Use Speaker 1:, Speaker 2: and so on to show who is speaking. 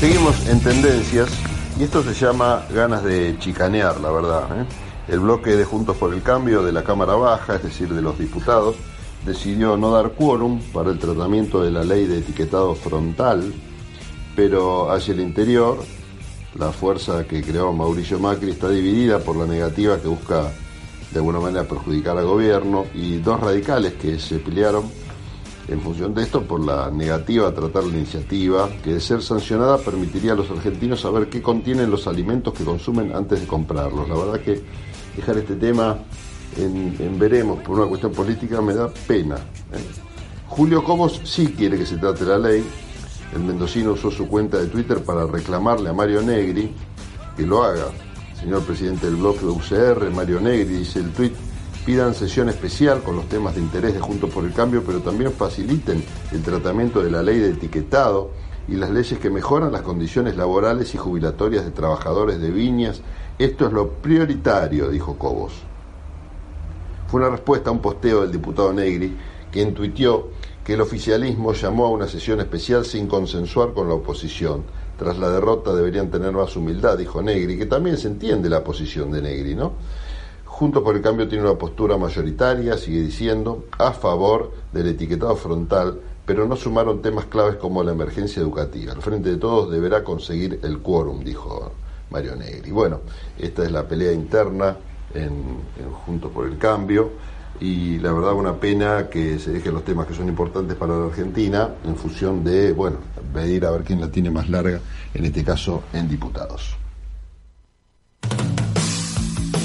Speaker 1: Seguimos en tendencias y esto se llama ganas de chicanear, la verdad. ¿eh? El bloque de Juntos por el Cambio de la Cámara Baja, es decir, de los diputados, decidió no dar quórum para el tratamiento de la ley de etiquetado frontal, pero hacia el interior, la fuerza que creó Mauricio Macri está dividida por la negativa que busca de alguna manera perjudicar al gobierno y dos radicales que se pelearon en función de esto por la negativa a tratar la iniciativa, que de ser sancionada permitiría a los argentinos saber qué contienen los alimentos que consumen antes de comprarlos. La verdad que dejar este tema en, veremos por una cuestión política me da pena. ¿eh? Julio Cobos sí quiere que se trate la ley. El mendocino usó su cuenta de Twitter para reclamarle a Mario Negri que lo haga. Señor presidente del bloque de UCR, Mario Negri, dice el tuit, pidan sesión especial con los temas de interés de Juntos por el Cambio, pero también faciliten el tratamiento de la ley de etiquetado y las leyes que mejoran las condiciones laborales y jubilatorias de trabajadores de viñas. Esto es lo prioritario, dijo Cobos. Fue una respuesta a un posteo del diputado Negri, quien tuiteó que el oficialismo llamó a una sesión especial sin consensuar con la oposición. Tras la derrota deberían tener más humildad, dijo Negri, que también se entiende la posición de Negri, ¿no? Juntos por el Cambio tiene una postura mayoritaria, sigue diciendo, a favor del etiquetado frontal, pero no sumaron temas claves como la emergencia educativa. El Frente de Todos deberá conseguir el quórum, dijo Mario Negri. Bueno, esta es la pelea interna en, Juntos por el Cambio y la verdad una pena que se dejen los temas que son importantes para la Argentina en función de, bueno, pedir a ver quién la tiene más larga, en este caso en diputados.